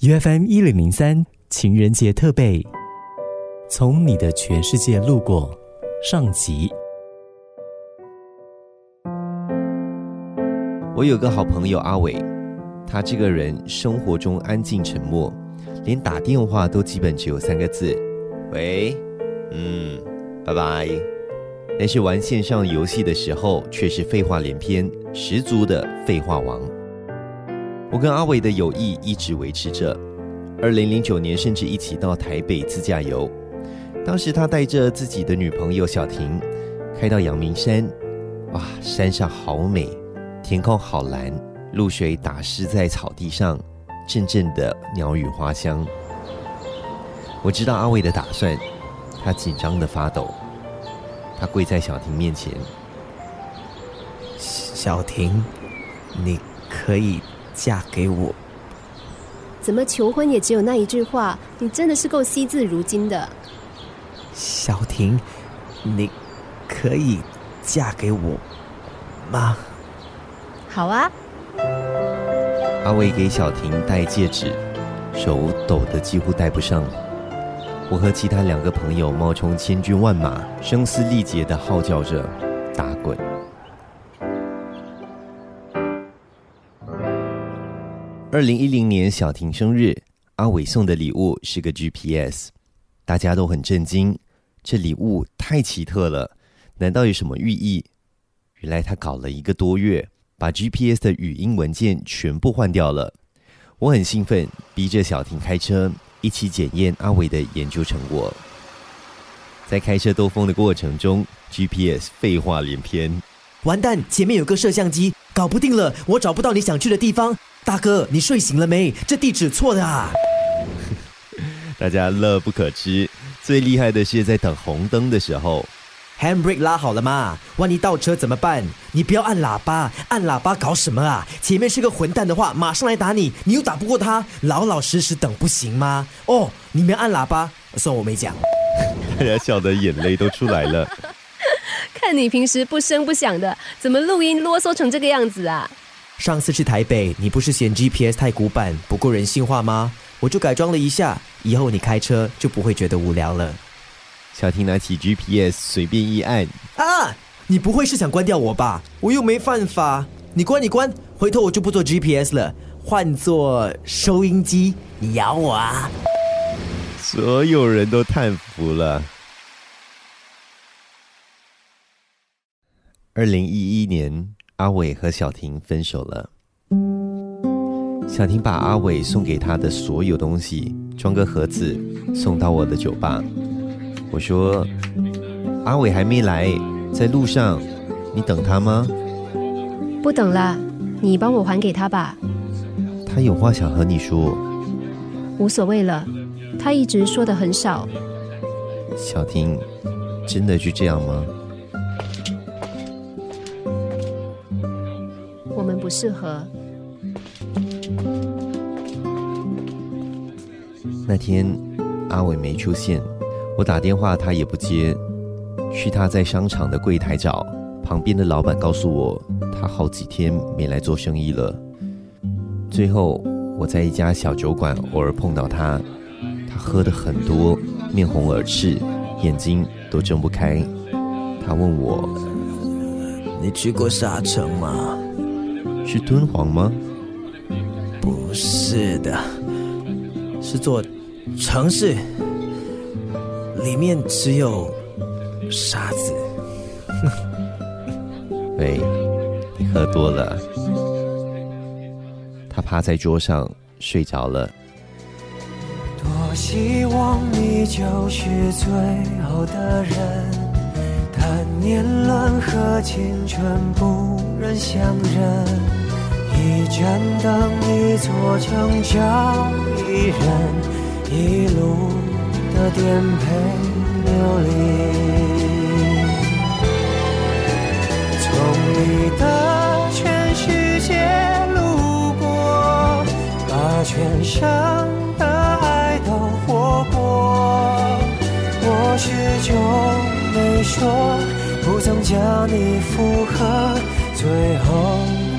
U F M 一零零三情人节特备，从你的全世界路过上集。我有个好朋友阿伟，他这个人生活中安静沉默，连打电话都基本只有三个字：喂，嗯，拜拜。但是玩线上游戏的时候却是废话连篇，十足的废话王。我跟阿伟的友谊一直维持着，二零零九年甚至一起到台北自驾游。当时他带着自己的女朋友小婷，开到阳明山，哇，山上好美。天空好蓝，露水打湿在草地上，阵阵的鸟语花香。我知道阿伟的打算，他紧张的发抖。他跪在小婷面前：“小婷，你可以嫁给我？”怎么求婚也只有那一句话？你真的是够惜字如金的。小婷，你可以嫁给我吗？好啊！阿伟给小婷戴戒指，手抖得几乎戴不上。我和其他两个朋友冒充千军万马，声嘶力竭地号叫着“二零一零年小婷生日，阿伟送的礼物是个 GPS，大家都很震惊，这礼物太奇特了，难道有什么寓意？原来他搞了一个多月。把 GPS 的语音文件全部换掉了，我很兴奋，逼着小婷开车一起检验阿伟的研究成果。在开车兜风的过程中，GPS 废话连篇：“完蛋，前面有个摄像机，搞不定了，我找不到你想去的地方。大哥，你睡醒了没？这地址错的啊！”大家乐不可支。最厉害的是在等红灯的时候。Handbrake 拉好了吗？万一倒车怎么办？你不要按喇叭，按喇叭搞什么啊？前面是个混蛋的话，马上来打你，你又打不过他，老老实实等不行吗？哦，你没按喇叭，算我没讲。大家笑得眼泪都出来了。看你平时不声不响的，怎么录音啰嗦成这个样子啊？上次去台北，你不是嫌 GPS 太古板，不够人性化吗？我就改装了一下，以后你开车就不会觉得无聊了。小婷拿起 GPS，随便一按啊！你不会是想关掉我吧？我又没犯法。你关你关，回头我就不做 GPS 了，换做收音机。你咬我啊！所有人都叹服了。二零一一年，阿伟和小婷分手了。小婷把阿伟送给她的所有东西装个盒子，送到我的酒吧。我说：“阿伟还没来，在路上，你等他吗？”不等了，你帮我还给他吧。他有话想和你说。无所谓了，他一直说的很少。小婷，真的就这样吗？不适合。那天，阿伟没出现。我打电话，他也不接。去他在商场的柜台找，旁边的老板告诉我，他好几天没来做生意了。最后，我在一家小酒馆偶尔碰到他，他喝的很多，面红耳赤，眼睛都睁不开。他问我：“你去过沙城吗？是敦煌吗？”“不是的，是座城市。”里面只有沙子。喂，你喝多了。他趴在桌上睡着了。多希望你就是最后的人，但年轮和青春不忍相认。一盏灯，一座城，找一人，一路。的颠沛流离，从你的全世界路过，把全生的爱都活过。我始终没说，不曾将你附和，最后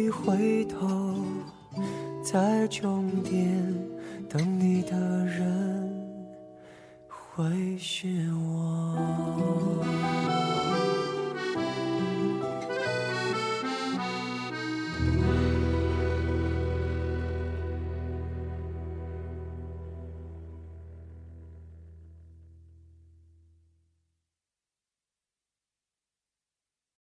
必回头，在终点等你的人会是我。